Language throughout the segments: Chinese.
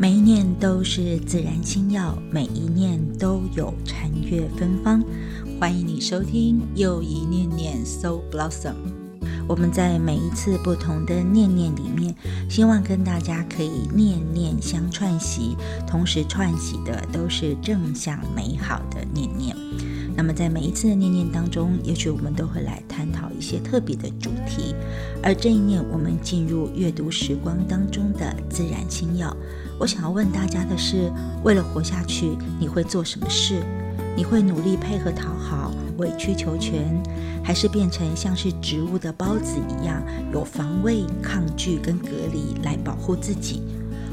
每一念都是自然心药，每一念都有禅悦芬芳。欢迎你收听又一念念 Soul Blossom。我们在每一次不同的念念里面，希望跟大家可以念念相串习，同时串习的都是正向美好的念念。那么在每一次的念念当中，也许我们都会来探讨一些特别的主题。而这一念，我们进入阅读时光当中的自然心药。我想要问大家的是：为了活下去，你会做什么事？你会努力配合讨好、委曲求全，还是变成像是植物的孢子一样，有防卫、抗拒跟隔离来保护自己？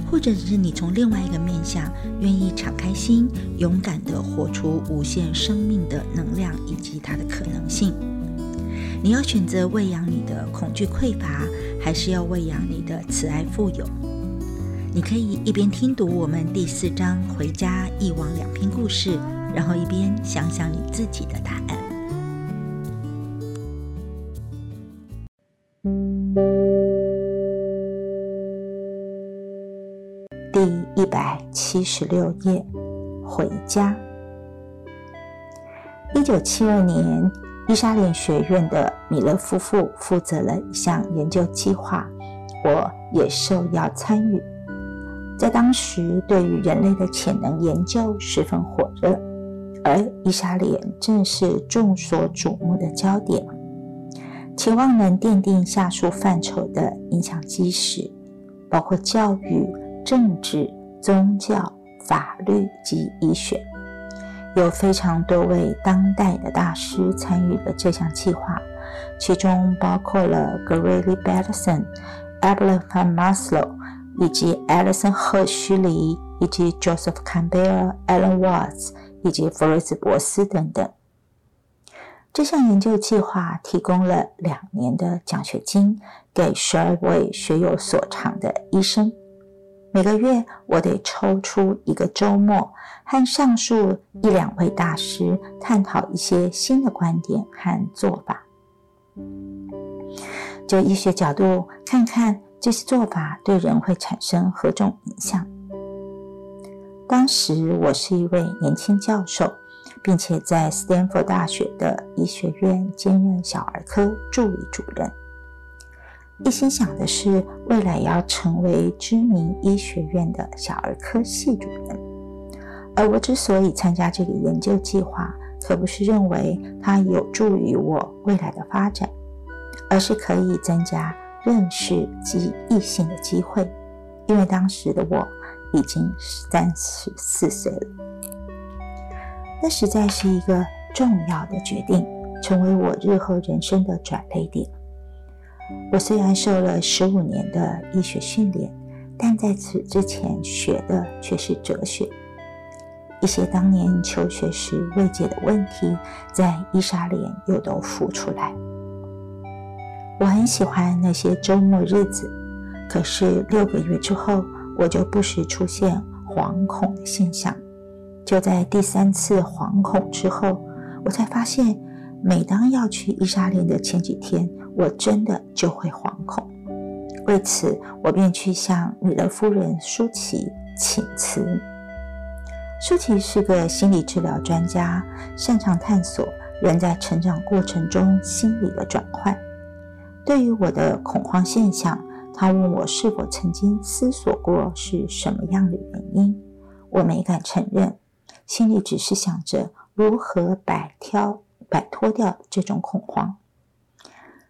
或者是你从另外一个面向，愿意敞开心，勇敢地活出无限生命的能量以及它的可能性？你要选择喂养你的恐惧匮乏，还是要喂养你的慈爱富有？你可以一边听读我们第四章《回家一往两篇故事》，然后一边想想你自己的答案。第一百七十六页，回家。一九七二年，伊莎莲学院的米勒夫妇负责了一项研究计划，我也受邀参与。在当时，对于人类的潜能研究十分火热，而伊莎莲正是众所瞩目的焦点，期望能奠定下述范畴的影响基石，包括教育、政治、宗教、法律及医学。有非常多位当代的大师参与了这项计划，其中包括了 Greeley Bateson、Abraham Maslow。以及艾利森·赫胥黎，以及 Joseph Campbell、Alan Watts，以及弗瑞兹·博斯等等。这项研究计划提供了两年的奖学金给十二位学有所长的医生。每个月，我得抽出一个周末，和上述一两位大师探讨一些新的观点和做法，就医学角度看看。这些做法对人会产生何种影响？当时我是一位年轻教授，并且在斯坦福大学的医学院兼任小儿科助理主任。一心想的是未来要成为知名医学院的小儿科系主任。而我之所以参加这个研究计划，可不是认为它有助于我未来的发展，而是可以增加。认识及异性的机会，因为当时的我已经三十四岁了。那实在是一个重要的决定，成为我日后人生的转捩点。我虽然受了十五年的医学训练，但在此之前学的却是哲学。一些当年求学时未解的问题，在伊莎莲又都浮出来。我很喜欢那些周末日子，可是六个月之后，我就不时出现惶恐的现象。就在第三次惶恐之后，我才发现，每当要去伊莎莲的前几天，我真的就会惶恐。为此，我便去向米勒夫人舒淇请辞。舒淇是个心理治疗专家，擅长探索人在成长过程中心理的转换。对于我的恐慌现象，他问我是否曾经思索过是什么样的原因。我没敢承认，心里只是想着如何摆挑摆脱掉这种恐慌。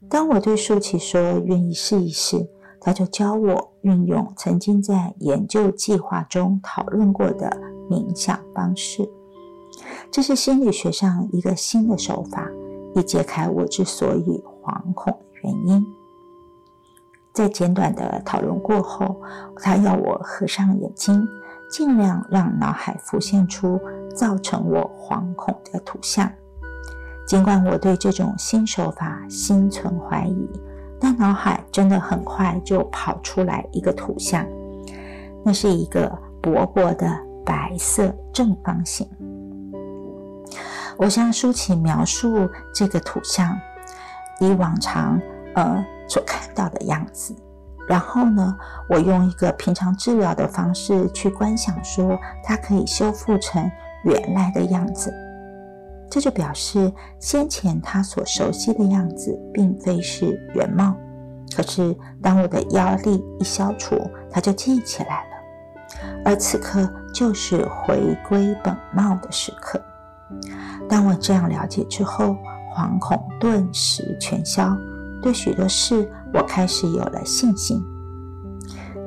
当我对舒淇说愿意试一试，他就教我运用曾经在研究计划中讨论过的冥想方式。这是心理学上一个新的手法，以解开我之所以惶恐的。原因，在简短的讨论过后，他要我合上眼睛，尽量让脑海浮现出造成我惶恐的图像。尽管我对这种新手法心存怀疑，但脑海真的很快就跑出来一个图像，那是一个薄薄的白色正方形。我向舒淇描述这个图像，以往常。呃，所看到的样子，然后呢，我用一个平常治疗的方式去观想，说它可以修复成原来的样子。这就表示先前他所熟悉的样子，并非是原貌。可是当我的压力一消除，他就记起来了。而此刻就是回归本貌的时刻。当我这样了解之后，惶恐顿时全消。对许多事，我开始有了信心。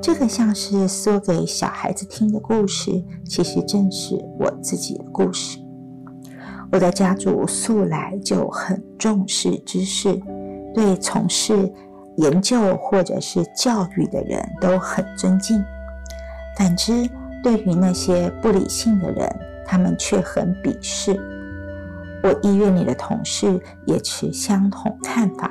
这个像是说给小孩子听的故事，其实正是我自己的故事。我的家族素来就很重视知识，对从事研究或者是教育的人都很尊敬。反之，对于那些不理性的人，他们却很鄙视。我医院里的同事也持相同看法。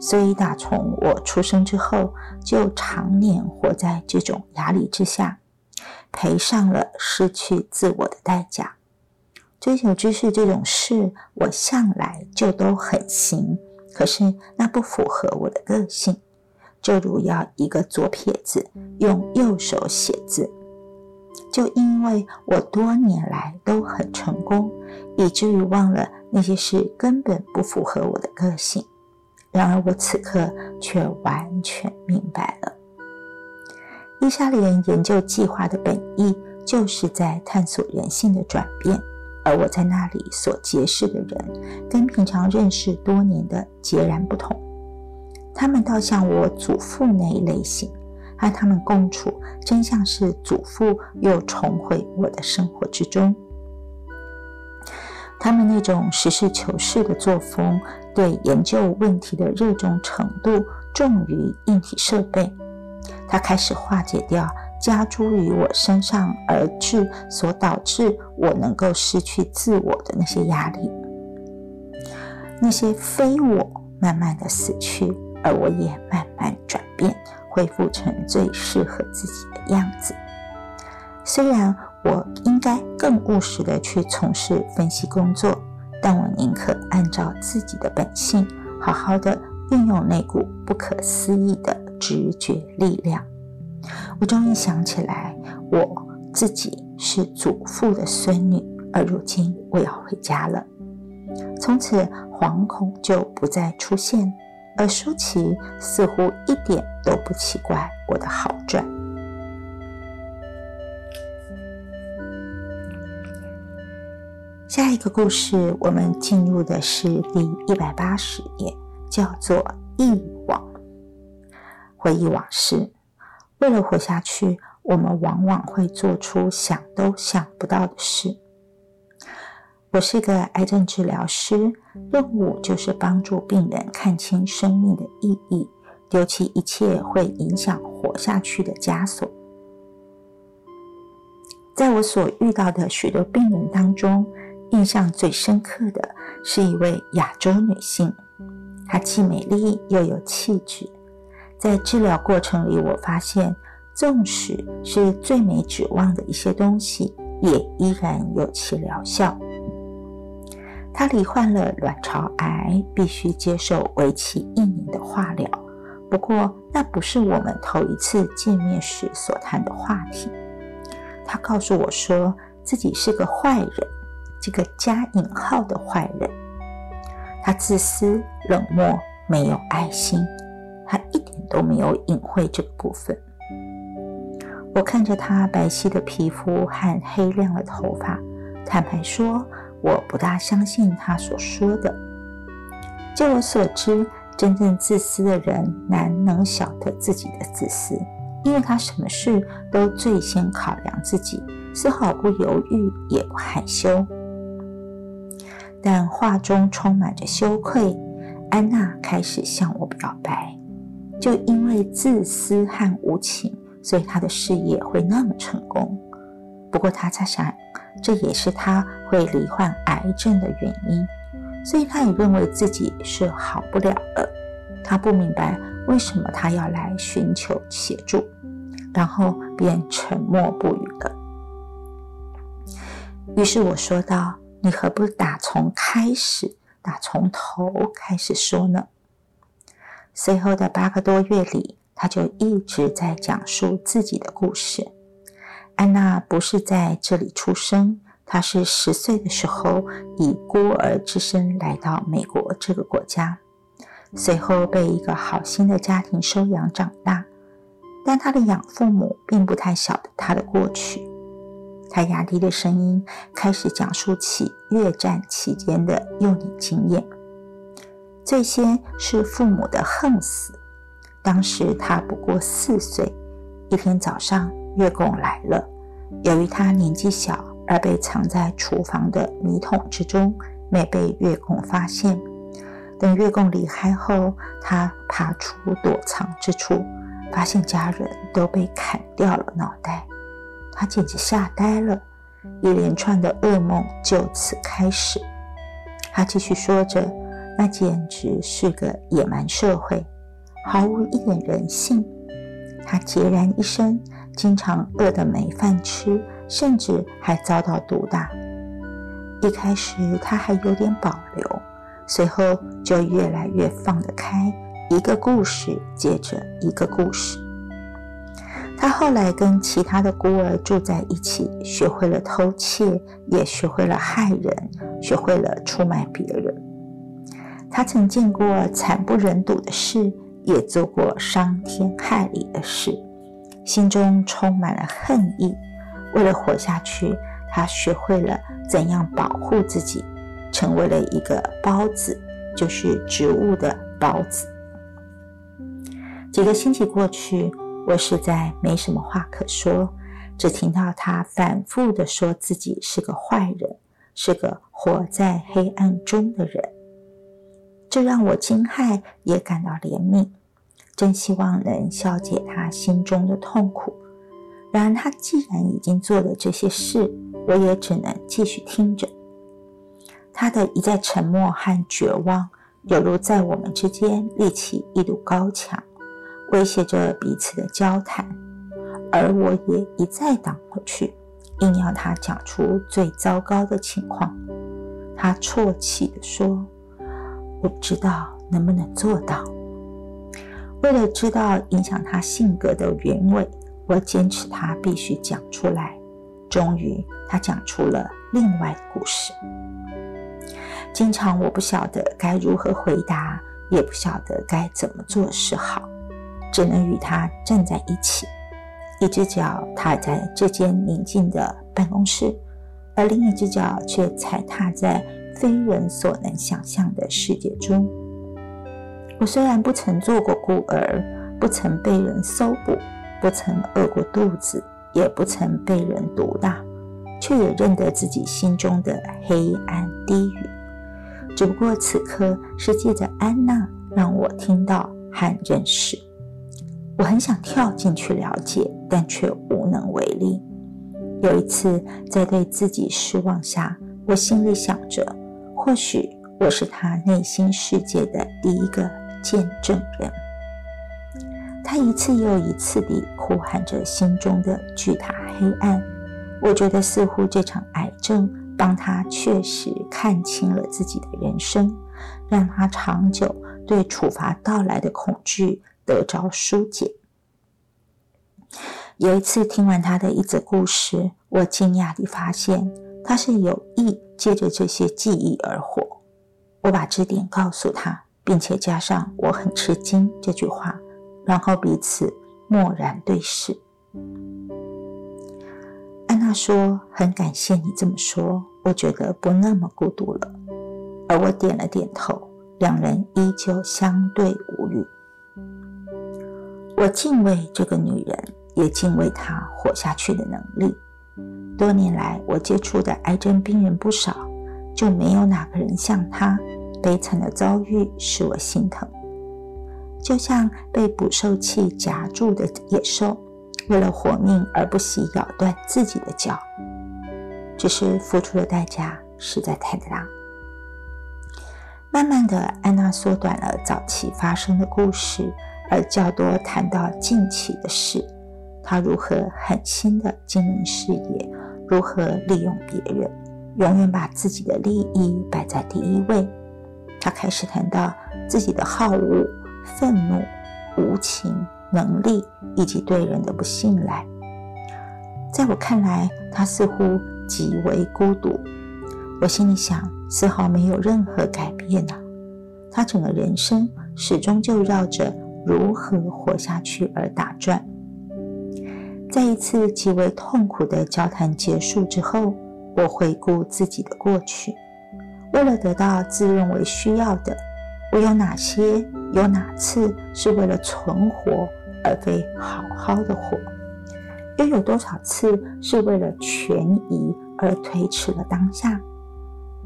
所以，打从我出生之后，就常年活在这种压力之下，赔上了失去自我的代价。追求知识这种事，我向来就都很行，可是那不符合我的个性。就如要一个左撇子用右手写字，就因为我多年来都很成功，以至于忘了那些事根本不符合我的个性。然而，我此刻却完全明白了，伊莎莲研究计划的本意就是在探索人性的转变，而我在那里所结识的人，跟平常认识多年的截然不同。他们倒像我祖父那一类型，和他们共处，真像是祖父又重回我的生活之中。他们那种实事求是的作风，对研究问题的热衷程度，重于硬体设备。他开始化解掉加诸于我身上而致所导致我能够失去自我的那些压力。那些非我慢慢的死去，而我也慢慢转变，恢复成最适合自己的样子。虽然。我应该更务实的去从事分析工作，但我宁可按照自己的本性，好好的运用那股不可思议的直觉力量。我终于想起来，我自己是祖父的孙女，而如今我要回家了。从此惶恐就不再出现，而舒淇似乎一点都不奇怪我的好转。下一个故事，我们进入的是第一百八十页，叫做“忆往”。回忆往事，为了活下去，我们往往会做出想都想不到的事。我是个癌症治疗师，任务就是帮助病人看清生命的意义，丢弃一切会影响活下去的枷锁。在我所遇到的许多病人当中，印象最深刻的是一位亚洲女性，她既美丽又有气质。在治疗过程里，我发现，纵使是最没指望的一些东西，也依然有其疗效。她罹患了卵巢癌，必须接受为期一年的化疗。不过，那不是我们头一次见面时所谈的话题。她告诉我说，自己是个坏人。这个加引号的坏人，他自私、冷漠、没有爱心，他一都没有隐晦这个部分。我看着他白皙的皮肤和黑亮的头发，坦白说，我不大相信他所说的。就我所知，真正自私的人难能晓得自己的自私，因为他什么事都最先考量自己，丝毫不犹豫，也不害羞。但话中充满着羞愧。安娜开始向我表白，就因为自私和无情，所以他的事业会那么成功。不过他在想，这也是他会罹患癌症的原因，所以他也认为自己是好不了了。他不明白为什么他要来寻求协助，然后便沉默不语了。于是我说道。你何不打从开始，打从头开始说呢？随后的八个多月里，他就一直在讲述自己的故事。安娜不是在这里出生，她是十岁的时候以孤儿之身来到美国这个国家，随后被一个好心的家庭收养长大。但她的养父母并不太晓得她的过去。她压低的声音开始讲述起越战期间的幼年经验。最先是父母的横死。当时他不过四岁。一天早上，月供来了。由于他年纪小，而被藏在厨房的米桶之中，没被月供发现。等月供离开后，他爬出躲藏之处，发现家人都被砍掉了脑袋。他简直吓呆了，一连串的噩梦就此开始。他继续说着：“那简直是个野蛮社会。”毫无一点人性，他孑然一身，经常饿得没饭吃，甚至还遭到毒打。一开始他还有点保留，随后就越来越放得开，一个故事接着一个故事。他后来跟其他的孤儿住在一起，学会了偷窃，也学会了害人，学会了出卖别人。他曾见过惨不忍睹的事。也做过伤天害理的事，心中充满了恨意。为了活下去，他学会了怎样保护自己，成为了一个孢子，就是植物的孢子。几个星期过去，我实在没什么话可说，只听到他反复地说自己是个坏人，是个活在黑暗中的人。这让我惊骇，也感到怜悯，真希望能消解他心中的痛苦。然而，他既然已经做了这些事，我也只能继续听着。他的一再沉默和绝望，犹如在我们之间立起一堵高墙，威胁着彼此的交谈。而我也一再挡回去，硬要他讲出最糟糕的情况。他啜泣地说。不知道能不能做到。为了知道影响他性格的原委，我坚持他必须讲出来。终于，他讲出了另外的故事。经常我不晓得该如何回答，也不晓得该怎么做是好，只能与他站在一起，一只脚踏在这间宁静的办公室，而另一只脚却踩踏在。非人所能想象的世界中，我虽然不曾做过孤儿，不曾被人搜捕，不曾饿过肚子，也不曾被人毒打，却也认得自己心中的黑暗低语。只不过此刻是借着安娜让我听到和认识。我很想跳进去了解，但却无能为力。有一次在对自己失望下，我心里想着。或许我是他内心世界的第一个见证人。他一次又一次地哭喊着心中的巨大黑暗。我觉得似乎这场癌症帮他确实看清了自己的人生，让他长久对处罚到来的恐惧得着疏解。有一次听完他的一则故事，我惊讶地发现。他是有意借着这些记忆而活。我把这点告诉他，并且加上“我很吃惊”这句话，然后彼此默然对视。安娜说：“很感谢你这么说，我觉得不那么孤独了。”而我点了点头，两人依旧相对无语。我敬畏这个女人，也敬畏她活下去的能力。多年来，我接触的癌症病人不少，就没有哪个人像他悲惨的遭遇使我心疼。就像被捕兽器夹住的野兽，为了活命而不惜咬断自己的脚，只是付出的代价实在太大。慢慢的，安娜缩短了早期发生的故事，而较多谈到近期的事。她如何狠心的经营事业？如何利用别人，永远把自己的利益摆在第一位。他开始谈到自己的好恶、愤怒、无情、能力以及对人的不信赖。在我看来，他似乎极为孤独。我心里想，丝毫没有任何改变啊！他整个人生始终就绕着如何活下去而打转。在一次极为痛苦的交谈结束之后，我回顾自己的过去，为了得到自认为需要的，我有哪些？有哪次是为了存活而非好好的活？又有多少次是为了权宜而推迟了当下？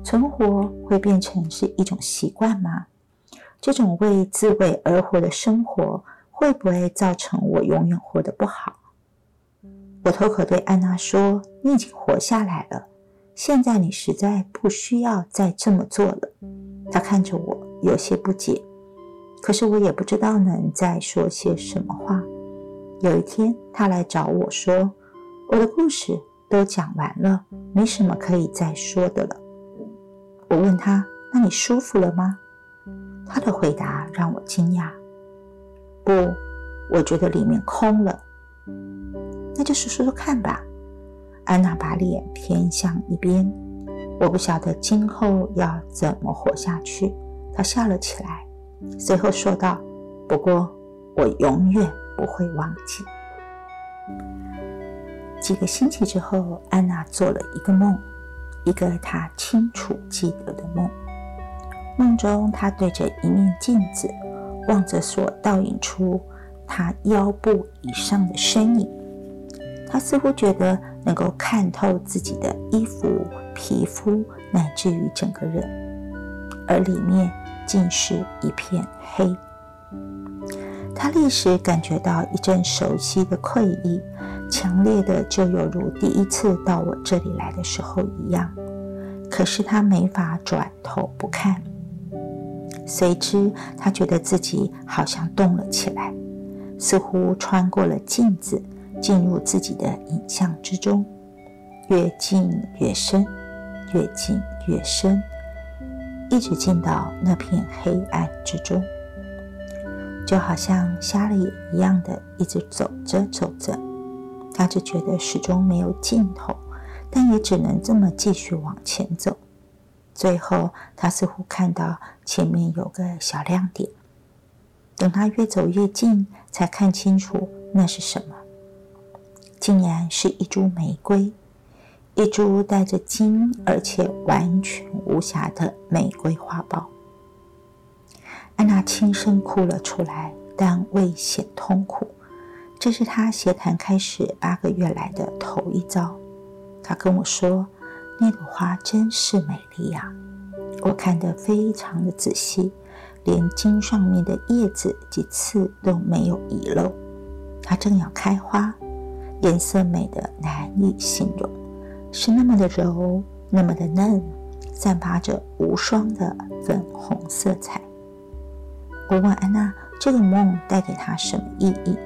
存活会变成是一种习惯吗？这种为自卫而活的生活，会不会造成我永远活得不好？我偷口对安娜说：“你已经活下来了，现在你实在不需要再这么做了。”她看着我，有些不解，可是我也不知道能再说些什么话。有一天，她来找我说：“我的故事都讲完了，没什么可以再说的了。”我问她：“那你舒服了吗？”她的回答让我惊讶：“不，我觉得里面空了。”那就说说看吧。安娜把脸偏向一边。我不晓得今后要怎么活下去。她笑了起来，随后说道：“不过我永远不会忘记。”几个星期之后，安娜做了一个梦，一个她清楚记得的梦。梦中，她对着一面镜子，望着所倒影出她腰部以上的身影。他似乎觉得能够看透自己的衣服、皮肤，乃至于整个人，而里面竟是一片黑。他立时感觉到一阵熟悉的愧意，强烈的就犹如第一次到我这里来的时候一样。可是他没法转头不看。随之，他觉得自己好像动了起来，似乎穿过了镜子。进入自己的影像之中，越进越深，越进越深，一直进到那片黑暗之中，就好像瞎了眼一样的，一直走着走着，他只觉得始终没有尽头，但也只能这么继续往前走。最后，他似乎看到前面有个小亮点，等他越走越近，才看清楚那是什么。竟然是一株玫瑰，一株带着金而且完全无瑕的玫瑰花苞。安娜轻声哭了出来，但未显痛苦。这是她协谈开始八个月来的头一遭。她跟我说：“那朵花真是美丽呀！我看得非常的仔细，连茎上面的叶子及刺都没有遗漏。它正要开花。”颜色美得难以形容，是那么的柔，那么的嫩，散发着无双的粉红色彩。我问安娜：“这个梦带给她什么意义？”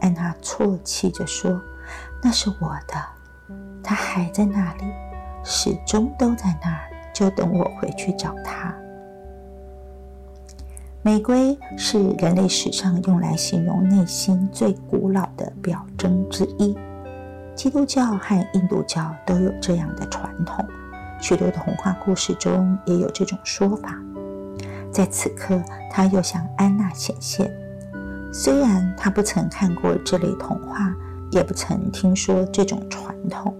安娜啜泣着说：“那是我的，它还在那里，始终都在那儿，就等我回去找它。”玫瑰是人类史上用来形容内心最古老的表征之一。基督教和印度教都有这样的传统，许多童话故事中也有这种说法。在此刻，他又向安娜显现。虽然他不曾看过这类童话，也不曾听说这种传统，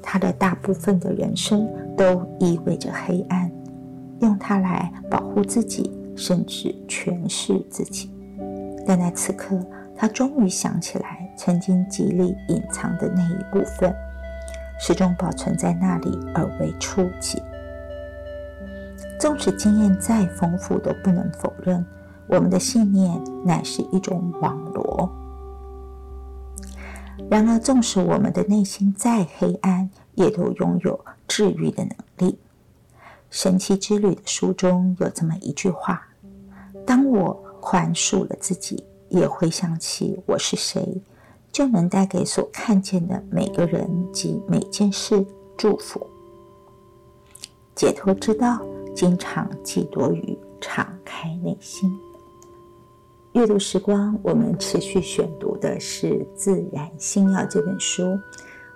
他的大部分的人生都意味着黑暗，用它来保护自己。甚至诠释自己，但在此刻，他终于想起来曾经极力隐藏的那一部分，始终保存在那里而未触及。纵使经验再丰富，都不能否认，我们的信念乃是一种网罗。然而，纵使我们的内心再黑暗，也都拥有治愈的能力。神奇之旅的书中有这么一句话。当我宽恕了自己，也回想起我是谁，就能带给所看见的每个人及每件事祝福。解脱之道，经常寄托于敞开内心。阅读时光，我们持续选读的是《自然星耀》这本书，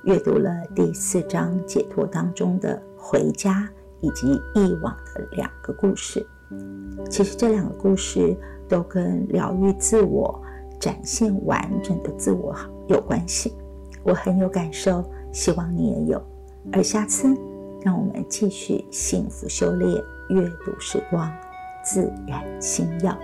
阅读了第四章解脱当中的回家以及忆往的两个故事。其实这两个故事都跟疗愈自我、展现完整的自我有关系，我很有感受，希望你也有。而下次，让我们继续幸福修炼阅读时光，自然星耀。